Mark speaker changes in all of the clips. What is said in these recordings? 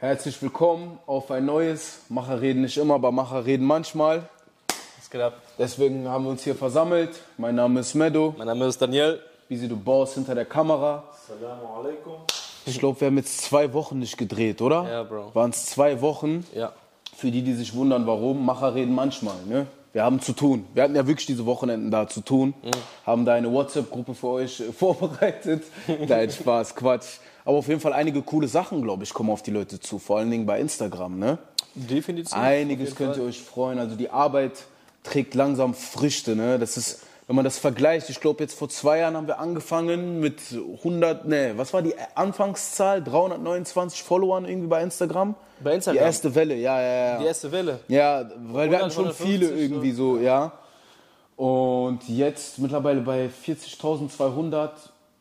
Speaker 1: Herzlich willkommen auf ein neues Macher reden nicht immer, aber Macher reden manchmal.
Speaker 2: Was geht ab?
Speaker 1: Deswegen haben wir uns hier versammelt. Mein Name ist Medo.
Speaker 2: Mein Name ist Daniel.
Speaker 1: Bisi, du Boss hinter der Kamera.
Speaker 3: Assalamu alaikum.
Speaker 1: Ich glaube, wir haben jetzt zwei Wochen nicht gedreht, oder?
Speaker 2: Ja, Bro.
Speaker 1: Waren es zwei Wochen?
Speaker 2: Ja.
Speaker 1: Für die, die sich wundern, warum, Macher reden manchmal. Ne? Wir haben zu tun. Wir hatten ja wirklich diese Wochenenden da zu tun. Haben da eine WhatsApp-Gruppe für euch äh, vorbereitet. Nein, Spaß, Quatsch. Aber auf jeden Fall einige coole Sachen, glaube ich, kommen auf die Leute zu. Vor allen Dingen bei Instagram. Ne?
Speaker 2: Definitiv.
Speaker 1: Einiges könnt ihr euch freuen. Also die Arbeit trägt langsam Früchte. Ne? Das ist, wenn man das vergleicht, ich glaube jetzt vor zwei Jahren haben wir angefangen mit 100, ne, was war die Anfangszahl? 329 Followern irgendwie bei Instagram?
Speaker 2: Bei Instagram?
Speaker 1: Die erste Welle, ja, ja, ja.
Speaker 2: Die erste Welle.
Speaker 1: Ja, weil wir
Speaker 2: 100,
Speaker 1: hatten schon
Speaker 2: 150
Speaker 1: viele irgendwie so, ja. Und jetzt mittlerweile bei 40.200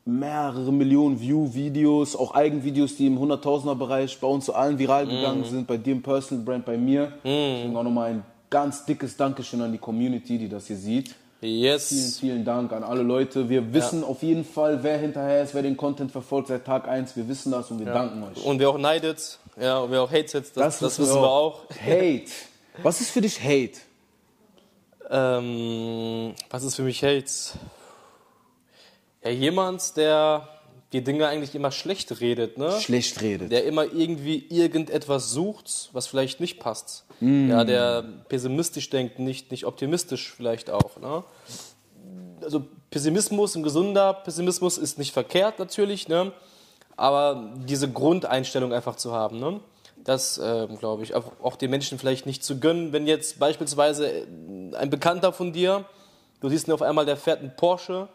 Speaker 1: mehrere Millionen View-Videos, auch Eigenvideos, die im 100.000er-Bereich bei uns so allen viral gegangen sind, bei dir im Personal Brand, bei mir. Deswegen auch nochmal ein ganz dickes Dankeschön an die Community, die das hier sieht. Vielen,
Speaker 2: Yes.
Speaker 1: vielen Dank an alle Leute. Wir wissen auf jeden Fall, wer hinterher ist, wer den Content verfolgt seit Tag 1. Wir wissen das und wir danken euch.
Speaker 2: Und wer auch neidet, ja, und wer auch hatet, das, das, wissen wir auch.
Speaker 1: Hate. Was ist für dich Hate?
Speaker 2: Ähm, was ist für mich Hate? Ja, jemand, der die Dinge eigentlich immer schlecht redet, ne?
Speaker 1: Schlecht redet.
Speaker 2: der immer irgendwie irgendetwas sucht, was vielleicht nicht passt.
Speaker 1: Mm.
Speaker 2: Ja, der pessimistisch denkt, nicht, nicht optimistisch vielleicht auch. Ne? Also Pessimismus, ein gesunder Pessimismus ist nicht verkehrt natürlich, ne? aber diese Grundeinstellung einfach zu haben, ne? das ähm, glaube ich, auch, auch den Menschen vielleicht nicht zu gönnen, wenn jetzt beispielsweise äh, ein Bekannter von dir, du siehst ihn auf einmal, der fährt einen Porsche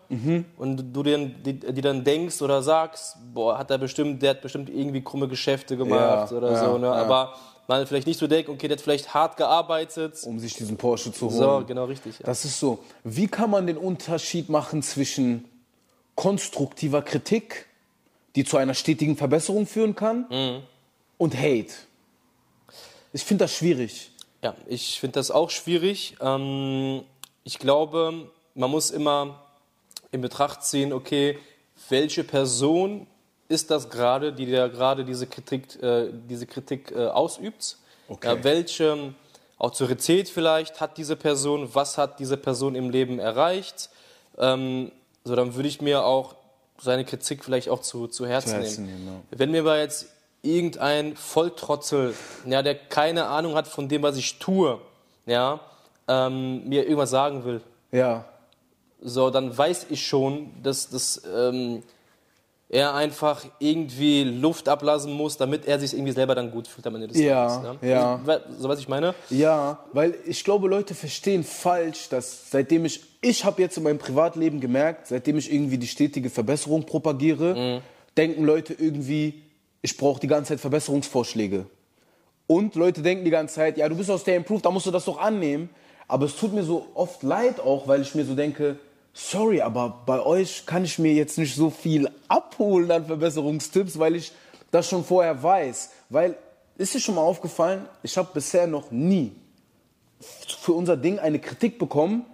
Speaker 2: und du dir, die, dann denkst oder sagst, boah, hat er bestimmt, der hat bestimmt irgendwie krumme Geschäfte gemacht
Speaker 1: Ja,
Speaker 2: oder
Speaker 1: ja,
Speaker 2: so, ne?
Speaker 1: ja.
Speaker 2: aber man vielleicht nicht so denkt, okay, der hat vielleicht hart gearbeitet.
Speaker 1: um sich diesen Porsche zu holen.
Speaker 2: So, genau richtig.
Speaker 1: Das ist so. Wie kann man den Unterschied machen zwischen konstruktiver Kritik, die zu einer stetigen Verbesserung führen kann,
Speaker 2: Mhm.
Speaker 1: und Hate? Ich finde das schwierig.
Speaker 2: Ja, ich finde das auch schwierig. Ähm, ich glaube, man muss immer in Betracht ziehen, okay, welche Person ist das gerade, die da gerade diese Kritik, äh, diese Kritik äh, ausübt?
Speaker 1: Okay.
Speaker 2: Ja, welche Autorität vielleicht hat diese Person? Was hat diese Person im Leben erreicht? Ähm, so, dann würde ich mir auch seine Kritik vielleicht auch zu, zu Herzen,
Speaker 1: Zu Herzen
Speaker 2: nehmen.
Speaker 1: nehmen,
Speaker 2: Wenn mir aber jetzt irgendein Volltrottel, ja, der keine Ahnung hat von dem, was ich tue, ja, ähm, mir irgendwas sagen will,
Speaker 1: Ja.
Speaker 2: so, dann weiß ich schon, dass, dass ähm, er einfach irgendwie Luft ablassen muss, damit er sich irgendwie selber dann gut fühlt am Ende des
Speaker 1: Ja,
Speaker 2: Tages. ne?
Speaker 1: ja.
Speaker 2: We- So was ich meine?
Speaker 1: Ja, weil ich glaube, Leute verstehen falsch, dass seitdem ich, ich habe jetzt in meinem Privatleben gemerkt, seitdem ich irgendwie die stetige Verbesserung propagiere, denken Leute irgendwie, ich brauche die ganze Zeit Verbesserungsvorschläge. Und Leute denken die ganze Zeit, ja, du bist aus der Improved, da musst du das doch annehmen. Aber es tut mir so oft leid auch, weil ich mir so denke, sorry, aber bei euch kann ich mir jetzt nicht so viel abholen an Verbesserungstipps, weil ich das schon vorher weiß. Weil, ist dir schon mal aufgefallen, ich habe bisher noch nie für unser Ding eine Kritik bekommen,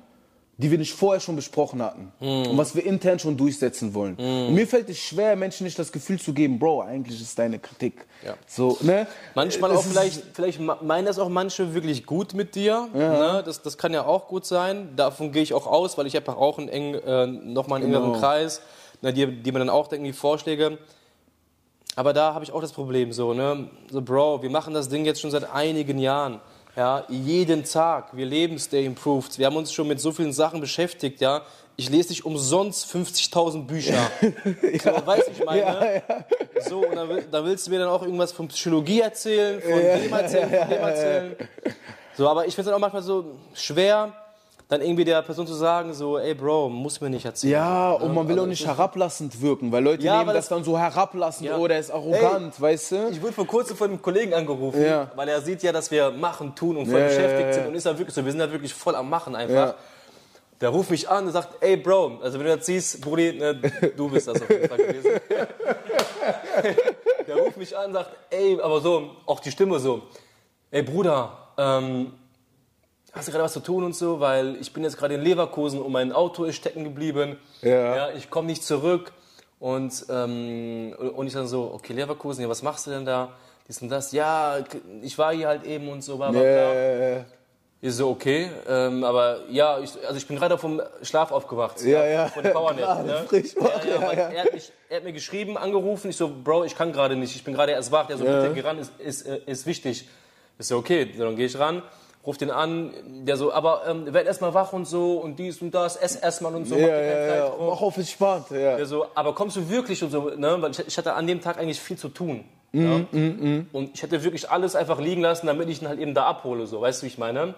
Speaker 1: die wir nicht vorher schon besprochen hatten. Und was wir intern schon durchsetzen wollen. Und mir fällt es schwer, Menschen nicht das Gefühl zu geben, Bro, eigentlich ist deine Kritik.
Speaker 2: Ja.
Speaker 1: So, ne?
Speaker 2: Manchmal
Speaker 1: Es
Speaker 2: auch vielleicht, vielleicht meinen das auch manche wirklich gut mit dir. Ne? Das, das kann ja auch gut sein. Davon gehe ich auch aus, weil ich habe auch einen eng, äh, nochmal einen
Speaker 1: Genau.
Speaker 2: engeren Kreis, ne, die, die mir dann auch irgendwie Vorschläge. Aber da habe ich auch das Problem so, ne? So, Bro, wir machen das Ding jetzt schon seit einigen Jahren. Ja, jeden Tag. Wir leben Stay Improved. Wir haben uns schon mit so vielen Sachen beschäftigt, ja. Ich lese nicht umsonst 50.000 Bücher. so, weißt du, ich meine? So, und dann, will- dann willst du mir dann auch irgendwas von Psychologie erzählen, von dem erzählen, von dem erzählen. So, aber ich finde es dann auch manchmal so schwer, dann irgendwie der Person zu sagen, so, ey Bro, muss mir nicht erzählen.
Speaker 1: Ja, und man will
Speaker 2: also
Speaker 1: auch nicht herablassend wirken, weil Leute
Speaker 2: Ja,
Speaker 1: nehmen
Speaker 2: weil
Speaker 1: das
Speaker 2: das-
Speaker 1: dann so herablassend,
Speaker 2: Ja.
Speaker 1: oh, der ist arrogant, weißt du?
Speaker 2: Ich wurde vor kurzem von einem Kollegen angerufen,
Speaker 1: Ja.
Speaker 2: weil er sieht ja, dass wir machen, tun und voll beschäftigt sind und ist da wirklich so, wir sind da wirklich voll am Machen einfach. Der ruft mich an und sagt, ey Bro, also wenn du das siehst, Brudi, ne, du bist das auf jeden Fall gewesen. Der ruft mich an und sagt, ey, aber so, auch die Stimme so, ey Bruder, ähm, hast du gerade was zu tun und so, weil ich bin jetzt gerade in Leverkusen und mein Auto ist stecken geblieben.
Speaker 1: Ja.
Speaker 2: ich komme nicht zurück. Und, ähm, und ich dann so, okay, Leverkusen, ja, was machst du denn da? dies und das, ja, ich war hier halt eben und so, bla bla bla. Ich so, okay, ähm, aber ja, ich, also ich bin gerade vom Schlaf aufgewacht.
Speaker 1: Ja, ja.
Speaker 2: Von dem Powernap.
Speaker 1: Gerade
Speaker 2: Ne?
Speaker 1: frisch wach,
Speaker 2: ja, ja,
Speaker 1: ja, ja.
Speaker 2: Er, hat mich, er hat mir geschrieben, angerufen, ich so, Bro, ich kann gerade nicht, ich bin gerade erst wach. Der so, bitte geh ran, ist, ist, äh, ist wichtig. Ich so, okay, dann gehe ich ran, ruf den an, der so, aber ähm, werd erst mal wach und so und dies und das, ess erstmal und so.
Speaker 1: ja, ja, ja.
Speaker 2: Zeitdruck.
Speaker 1: Mach auf entspannt. Ja.
Speaker 2: Der so, aber kommst du wirklich und so, ne? Weil ich, ich hatte an dem Tag eigentlich viel zu tun. ja? Und ich hätte wirklich alles einfach liegen lassen, damit ich ihn halt eben da abhole, so, weißt du, wie ich meine?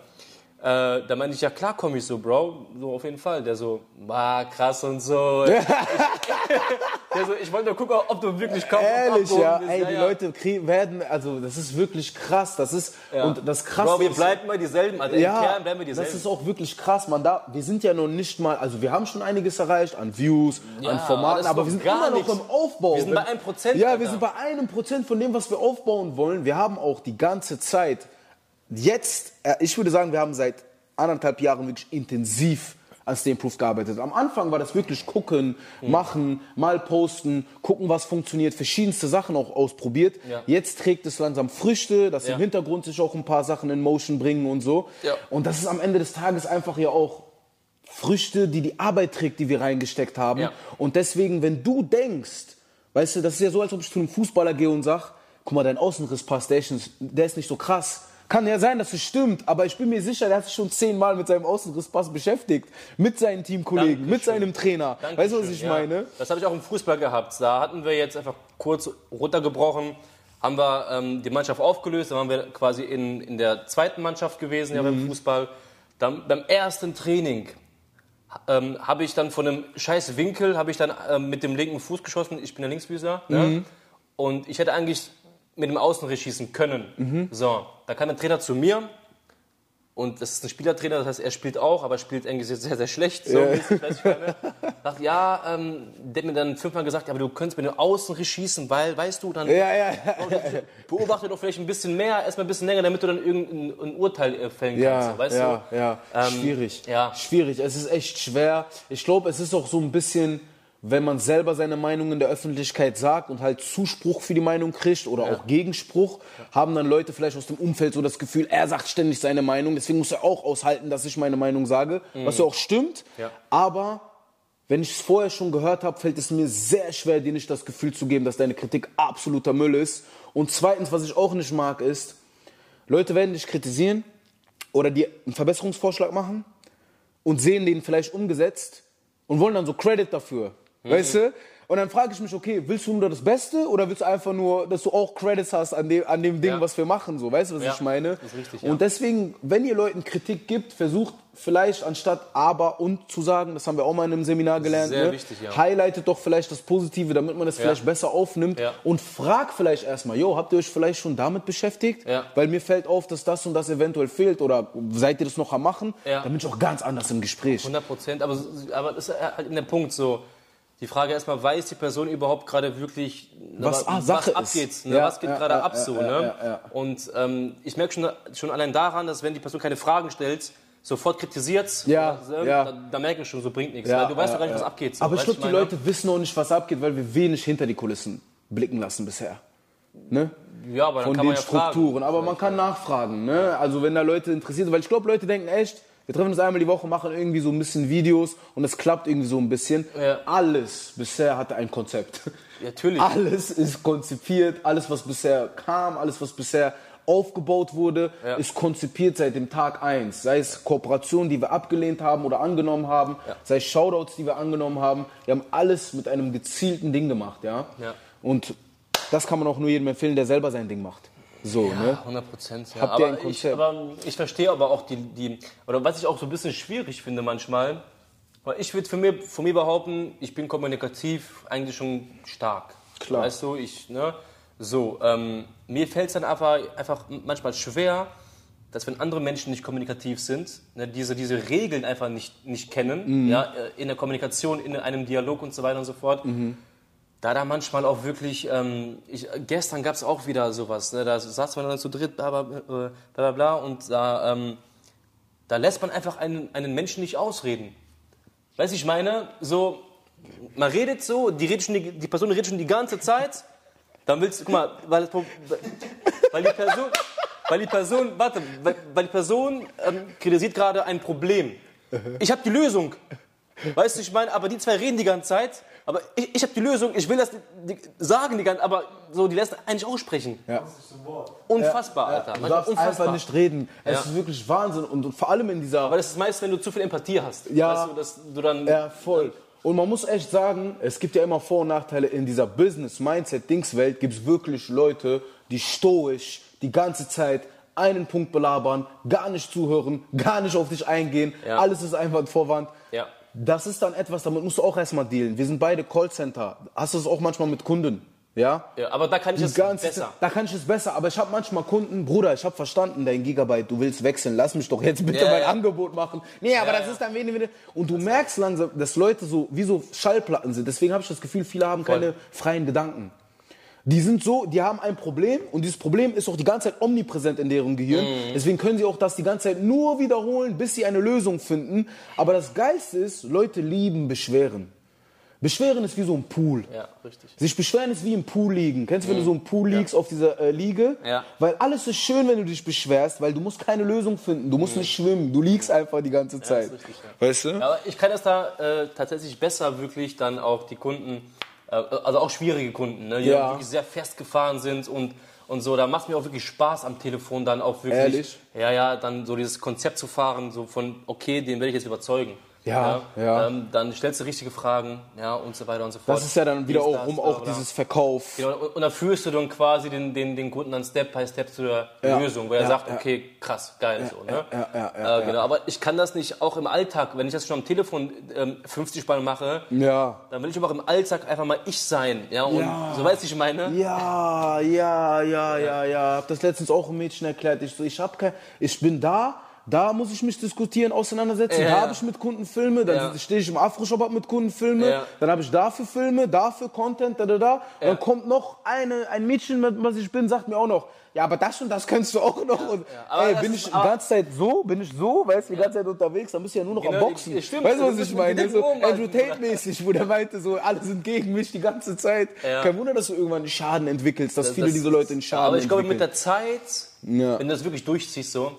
Speaker 2: Äh, da meinte ich, ja klar komme ich so, Bro, so auf jeden Fall. Der so, war krass und so. Ich, der so, ich wollte nur gucken, ob du wirklich kommst.
Speaker 1: Ehrlich, ja.
Speaker 2: bist.
Speaker 1: Ey, die
Speaker 2: ja.
Speaker 1: Leute kriegen, werden, also das ist wirklich krass. Das ist,
Speaker 2: Ja.
Speaker 1: und das krass
Speaker 2: Bro, wir bleiben immer dieselben, Alter. Im Kern bleiben wir dieselben.
Speaker 1: das ist auch wirklich krass, man. Da, wir sind ja noch nicht mal, also wir haben schon einiges erreicht an Views,
Speaker 2: Ja,
Speaker 1: an Formaten, aber wir sind immer noch
Speaker 2: nichts.
Speaker 1: im Aufbau.
Speaker 2: Wir sind bei einem Prozent,
Speaker 1: Ja,
Speaker 2: Alter.
Speaker 1: wir sind bei einem Prozent von dem, was wir aufbauen wollen. Wir haben auch die ganze Zeit, jetzt, äh, ich würde sagen, wir haben seit anderthalb Jahren wirklich intensiv an Stay Improved gearbeitet. Am Anfang war das wirklich gucken,
Speaker 2: Mhm.
Speaker 1: machen, mal posten, gucken, was funktioniert, verschiedenste Sachen auch ausprobiert.
Speaker 2: Ja.
Speaker 1: Jetzt trägt es langsam Früchte, dass
Speaker 2: Ja.
Speaker 1: im Hintergrund sich auch ein paar Sachen in Motion bringen und so.
Speaker 2: Ja.
Speaker 1: Und das ist am Ende des Tages einfach ja auch Früchte, die die Arbeit trägt, die wir reingesteckt haben. Und deswegen, wenn du denkst, weißt du, das ist ja so, als ob ich zu einem Fußballer gehe und sag, guck mal, dein ist, nicht- der ist nicht so krass. Kann ja sein, dass es stimmt, aber ich bin mir sicher, der hat sich schon zehnmal mit seinem Außenrisspass beschäftigt. Mit seinen Teamkollegen, mit
Speaker 2: Dankeschön.
Speaker 1: seinem Trainer.
Speaker 2: Dankeschön,
Speaker 1: weißt du, was ich
Speaker 2: ja.
Speaker 1: meine?
Speaker 2: Das habe ich auch im Fußball gehabt. Da hatten wir jetzt einfach kurz runtergebrochen, haben wir ähm, die Mannschaft aufgelöst, dann waren wir quasi in, in der zweiten Mannschaft gewesen, ja,
Speaker 1: Mhm.
Speaker 2: beim Fußball. Dann beim ersten Training ähm, habe ich dann von einem scheiß Winkel, habe ich dann ähm, mit dem linken Fuß geschossen, ich bin der Linksfüßer,
Speaker 1: Mhm.
Speaker 2: ne? und ich hätte eigentlich mit dem Außenriss schießen können.
Speaker 1: Mhm.
Speaker 2: So, da kam der Trainer zu mir, und das ist ein Spielertrainer, das heißt, er spielt auch, aber spielt eigentlich sehr, sehr schlecht. So, du, was ich meine? Sagt, ja, ähm, der hat mir dann fünfmal gesagt, aber du könntest mit dem Außenriss schießen, weil, weißt du, dann
Speaker 1: Ja, ja, ja.
Speaker 2: beobachte doch vielleicht ein bisschen mehr, erstmal ein bisschen länger, damit du dann irgendein ein Urteil äh, fällen kannst.
Speaker 1: Ja,
Speaker 2: weißt
Speaker 1: ja,
Speaker 2: du?
Speaker 1: ja.
Speaker 2: Ähm,
Speaker 1: Schwierig.
Speaker 2: ja.
Speaker 1: Schwierig. Es ist echt schwer. Ich glaube, es ist auch so ein bisschen, wenn man selber seine Meinung in der Öffentlichkeit sagt und halt Zuspruch für die Meinung kriegt oder auch Gegenspruch, haben dann Leute vielleicht aus dem Umfeld so das Gefühl, er sagt ständig seine Meinung, deswegen muss er auch aushalten, dass ich meine Meinung sage, was ja auch stimmt.
Speaker 2: Ja.
Speaker 1: Aber wenn ich es vorher schon gehört habe, fällt es mir sehr schwer, dir nicht das Gefühl zu geben, dass deine Kritik absoluter Müll ist. Und zweitens, was ich auch nicht mag, ist, Leute werden dich kritisieren oder dir einen Verbesserungsvorschlag machen und sehen den vielleicht umgesetzt und wollen dann so Credit dafür. Weißt du? Und dann frage ich mich, okay, willst du nur das Beste oder willst du einfach nur, dass du auch Credits hast an dem, an dem Ding,
Speaker 2: Ja.
Speaker 1: was wir machen? So, weißt du, was
Speaker 2: Ja,
Speaker 1: ich meine?
Speaker 2: das ist richtig, ja.
Speaker 1: Und deswegen, wenn ihr Leuten Kritik gibt, versucht vielleicht anstatt aber und zu sagen, das haben wir auch mal in einem Seminar gelernt,
Speaker 2: sehr
Speaker 1: ne?
Speaker 2: wichtig, ja.
Speaker 1: highlightet doch vielleicht das Positive, damit man das vielleicht besser aufnimmt
Speaker 2: Ja.
Speaker 1: und frag vielleicht erstmal, yo, habt ihr euch vielleicht schon damit beschäftigt?
Speaker 2: Ja.
Speaker 1: Weil mir fällt auf, dass das und das eventuell fehlt oder seid ihr das noch am machen?
Speaker 2: Ja.
Speaker 1: Dann bin ich auch ganz anders im Gespräch.
Speaker 2: 100 Prozent, aber, aber das ist halt in der Punkt so. Die Frage erstmal, weiß die Person überhaupt gerade wirklich, ne,
Speaker 1: Was, ah, Sache
Speaker 2: was abgeht, ne,
Speaker 1: Ja,
Speaker 2: was geht
Speaker 1: ja,
Speaker 2: gerade
Speaker 1: ja,
Speaker 2: ab so, ne? Und ähm, ich merke schon, schon allein daran, dass wenn die Person keine Fragen stellt, sofort kritisiert,
Speaker 1: Ja,
Speaker 2: oder,
Speaker 1: ja.
Speaker 2: Da, da merke ich schon, so bringt nichts,
Speaker 1: Ja,
Speaker 2: weil du weißt
Speaker 1: ja,
Speaker 2: doch gar nicht, was abgeht. So,
Speaker 1: Aber ich glaube, die
Speaker 2: meine?
Speaker 1: Leute wissen noch nicht, was abgeht, weil wir wenig hinter die Kulissen blicken lassen bisher. Ne?
Speaker 2: ja, aber dann
Speaker 1: Von
Speaker 2: kann man
Speaker 1: den
Speaker 2: ja fragen.
Speaker 1: Strukturen. Aber man kann nachfragen. Ne? Also wenn da Leute interessiert sind, weil ich glaube, Leute denken echt, wir treffen uns einmal die Woche, machen irgendwie so ein bisschen Videos und es klappt irgendwie so ein bisschen.
Speaker 2: Ja.
Speaker 1: Alles bisher hatte ein Konzept.
Speaker 2: Natürlich.
Speaker 1: Alles ist konzipiert, alles was bisher kam, alles was bisher aufgebaut wurde,
Speaker 2: Ja.
Speaker 1: ist konzipiert seit dem Tag 1. Sei es Kooperationen, die wir abgelehnt haben oder angenommen haben, sei es Shoutouts, die wir angenommen haben. Wir haben alles mit einem gezielten Ding gemacht, ja.
Speaker 2: Ja.
Speaker 1: Und das kann man auch nur jedem empfehlen, der selber sein Ding macht. So, ne?
Speaker 2: 100 Prozent. Ja.
Speaker 1: Habt ihr ein
Speaker 2: aber, ich, aber ich verstehe aber auch die, die, oder was ich auch so ein bisschen schwierig finde manchmal, weil ich würde von mir, von mir behaupten, ich bin kommunikativ eigentlich schon stark.
Speaker 1: Klar.
Speaker 2: Weißt du, ich, ne? So, ähm, mir fällt es dann einfach, einfach manchmal schwer, dass wenn andere Menschen nicht kommunikativ sind, ne, diese, diese Regeln einfach nicht, nicht kennen,
Speaker 1: Mhm.
Speaker 2: ja, äh, in der Kommunikation, in einem Dialog und so weiter und so fort,
Speaker 1: Mhm.
Speaker 2: Da da manchmal auch wirklich, ähm, ich, gestern gab es auch wieder sowas, ne, da saß man dann zu dritt, bla bla, bla, bla, bla, bla und da, ähm, da lässt man einfach einen, einen Menschen nicht ausreden. Weißt du, ich meine, so, man redet so, die, redet schon die, die Person redet schon die ganze Zeit dann willst du, guck mal, weil, weil die Person, weil die Person, warte, weil, weil die Person ähm, kritisiert gerade ein Problem. Ich habe die Lösung. Weißt du, ich meine, aber die zwei reden die ganze Zeit, aber ich, ich habe die Lösung, ich will das die, die, sagen die ganze aber so, die lässt eigentlich auch sprechen.
Speaker 1: Ja.
Speaker 2: Unfassbar, Alter.
Speaker 1: Du darfst
Speaker 2: unfassbar.
Speaker 1: einfach nicht reden. Es
Speaker 2: Ja.
Speaker 1: ist wirklich Wahnsinn. Und, und vor allem in dieser.
Speaker 2: Aber das ist meist, wenn du zu viel Empathie hast.
Speaker 1: Ja.
Speaker 2: Weißt du, dass du dann.
Speaker 1: Ja, voll. Und man muss echt sagen, es gibt ja immer Vor- und Nachteile. In dieser Business-Mindset-Dingswelt gibt es wirklich Leute, die stoisch die ganze Zeit einen Punkt belabern, gar nicht zuhören, gar nicht auf dich eingehen.
Speaker 2: Ja.
Speaker 1: Alles ist einfach ein Vorwand. Das ist dann etwas, damit musst du auch erstmal dealen. Wir sind beide Callcenter. Hast du es auch manchmal mit Kunden? Ja?
Speaker 2: Ja, aber da kann ich es besser.
Speaker 1: Da kann ich es besser, aber ich habe manchmal Kunden, Bruder, ich habe verstanden, dein Gigabyte, du willst wechseln, lass mich doch jetzt bitte
Speaker 2: Ja,
Speaker 1: mein
Speaker 2: ja.
Speaker 1: Angebot machen. Nee, aber das ist dann wenig, wenig. Und du merkst langsam, dass Leute so wie so Schallplatten sind. Deswegen habe ich das Gefühl, viele haben keine freien Gedanken. Die sind so, die haben ein Problem und dieses Problem ist auch die ganze Zeit omnipräsent in deren Gehirn.
Speaker 2: Mhm.
Speaker 1: Deswegen können sie auch das die ganze Zeit nur wiederholen, bis sie eine Lösung finden. Aber das Geilste ist, Leute lieben Beschweren. Beschweren ist wie so ein Pool.
Speaker 2: Ja, richtig.
Speaker 1: Sich beschweren ist wie im Pool liegen. Kennst du, wenn du so im Pool liegst auf dieser äh, Liege?
Speaker 2: Ja.
Speaker 1: Weil alles ist schön, wenn du dich beschwerst, weil du musst keine Lösung finden. Du musst nicht schwimmen. Du liegst einfach die ganze Zeit.
Speaker 2: ist richtig, ja.
Speaker 1: Weißt du?
Speaker 2: Ja, Aber ich kann das da äh, tatsächlich besser wirklich dann auch die Kunden, also auch schwierige Kunden, ne, die
Speaker 1: Ja.
Speaker 2: wirklich sehr festgefahren sind und, und so. Da macht mir auch wirklich Spaß am Telefon dann auch wirklich.
Speaker 1: Ehrlich?
Speaker 2: Ja, ja, dann so dieses Konzept zu fahren, so von, okay, den werde ich jetzt überzeugen.
Speaker 1: Ja, ja.
Speaker 2: Ähm, dann stellst du richtige Fragen, ja, und so weiter und so fort.
Speaker 1: Das ist ja dann wieder
Speaker 2: Dies,
Speaker 1: auch auch dieses Verkauf.
Speaker 2: Genau, und, und dann führst du dann quasi den, den, den Kunden dann Step by Step zu der
Speaker 1: Ja.
Speaker 2: Lösung, weil er sagt, okay, krass, geil, so, ne?
Speaker 1: ja, ja, ja,
Speaker 2: äh, genau. Aber ich kann das nicht auch im Alltag, wenn ich das schon am Telefon ähm, 50 Mal mache,
Speaker 1: Ja.
Speaker 2: dann will ich aber auch im Alltag einfach mal ich sein, ja, und so weißt du, ich meine?
Speaker 1: Ja, ja, ja, ja, ja. Hab das letztens auch einem Mädchen erklärt. Ich so, ich hab kein, ich bin da. Da muss ich mich diskutieren, auseinandersetzen.
Speaker 2: Ja.
Speaker 1: Da habe ich mit Kunden Filme, dann
Speaker 2: Ja.
Speaker 1: stehe ich im Afro-Shop mit Kunden Filme,
Speaker 2: Ja.
Speaker 1: dann habe ich dafür Filme, dafür Content, da, da, da. Dann kommt noch eine, ein Mädchen, mit was ich bin, sagt mir auch noch, ja, aber das und das kannst du auch noch. Und, ey,
Speaker 2: das
Speaker 1: bin ich die ganze Zeit so, bin ich so, weißt du, die ganze Zeit unterwegs, dann bist du ja nur noch am
Speaker 2: Genau,
Speaker 1: Boxen.
Speaker 2: die- stimmt,
Speaker 1: weißt du, was ich meine? So Andrew. Tate-mäßig, wo der meinte, so, alle sind gegen mich die ganze Zeit. Kein Wunder, dass du irgendwann einen Schaden entwickelst, dass viele
Speaker 2: Das-
Speaker 1: diese Leute einen Schaden
Speaker 2: Aber ich glaube, mit
Speaker 1: entwickeln.
Speaker 2: der Zeit, wenn du das wirklich durchziehst, so,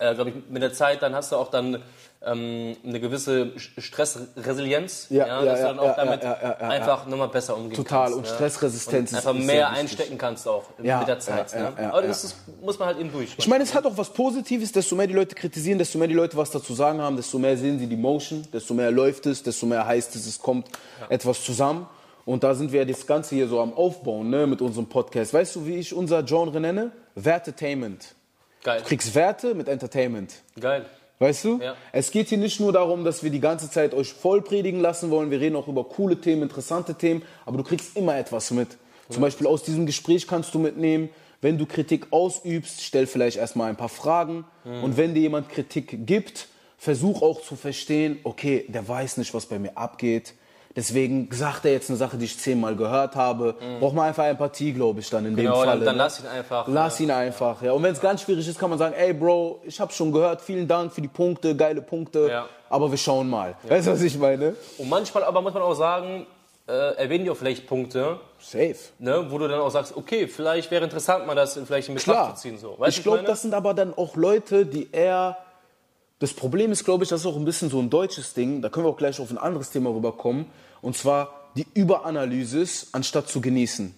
Speaker 2: äh, glaube ich, mit der Zeit, dann hast du auch dann ähm, eine gewisse Stressresilienz,
Speaker 1: Ja,
Speaker 2: ja, dass
Speaker 1: ja,
Speaker 2: du dann auch damit einfach nochmal besser umgehen
Speaker 1: Total.
Speaker 2: kannst.
Speaker 1: Und
Speaker 2: ne?
Speaker 1: Stressresistenz
Speaker 2: und
Speaker 1: ist-
Speaker 2: einfach mehr einstecken kannst auch mit der Zeit. ne? Aber das ist, muss man halt eben durch.
Speaker 1: Ich meine, es hat auch was Positives, desto mehr die Leute kritisieren, desto mehr die Leute was dazu sagen haben, desto mehr sehen sie die Motion, desto mehr läuft es, desto mehr heißt es, es kommt etwas zusammen. Und da sind wir ja das Ganze hier so am Aufbauen, ne, mit unserem Podcast. Weißt du, wie ich unser Genre nenne? Wertetainment.
Speaker 2: Geil.
Speaker 1: Du kriegst Werte mit Entertainment.
Speaker 2: Geil.
Speaker 1: Weißt du?
Speaker 2: Ja.
Speaker 1: Es geht hier nicht nur darum, dass wir die ganze Zeit euch voll predigen lassen wollen. Wir reden auch über coole Themen, interessante Themen, aber du kriegst immer etwas mit. Zum Beispiel aus diesem Gespräch kannst du mitnehmen, wenn du Kritik ausübst, stell vielleicht erstmal ein paar Fragen. Und wenn dir jemand Kritik gibt, versuch auch zu verstehen, okay, der weiß nicht, was bei mir abgeht. Deswegen sagt er jetzt eine Sache, die ich zehnmal gehört habe. Braucht man einfach Empathie, glaube ich, dann in
Speaker 2: Genau,
Speaker 1: dem
Speaker 2: dann,
Speaker 1: Fall.
Speaker 2: dann lass ihn einfach.
Speaker 1: Lass ihn einfach, ja. Und wenn es ganz schwierig ist, kann man sagen, ey Bro, ich habe schon gehört, vielen Dank für die Punkte, geile Punkte,
Speaker 2: Ja.
Speaker 1: aber wir schauen mal. Weißt du, was ich meine?
Speaker 2: Und manchmal aber muss man auch sagen, äh, erwähnen die auch vielleicht Punkte,
Speaker 1: Safe.
Speaker 2: ne, wo du dann auch sagst, okay, vielleicht wäre interessant, mal das vielleicht in Betracht
Speaker 1: Klar.
Speaker 2: zu ziehen. So. Weißt
Speaker 1: ich glaube, das sind aber dann auch Leute, die eher. Das Problem ist, glaube ich, das ist auch ein bisschen so ein deutsches Ding. Da können wir auch gleich auf ein anderes Thema rüberkommen. Und zwar die Überanalysis, anstatt zu genießen.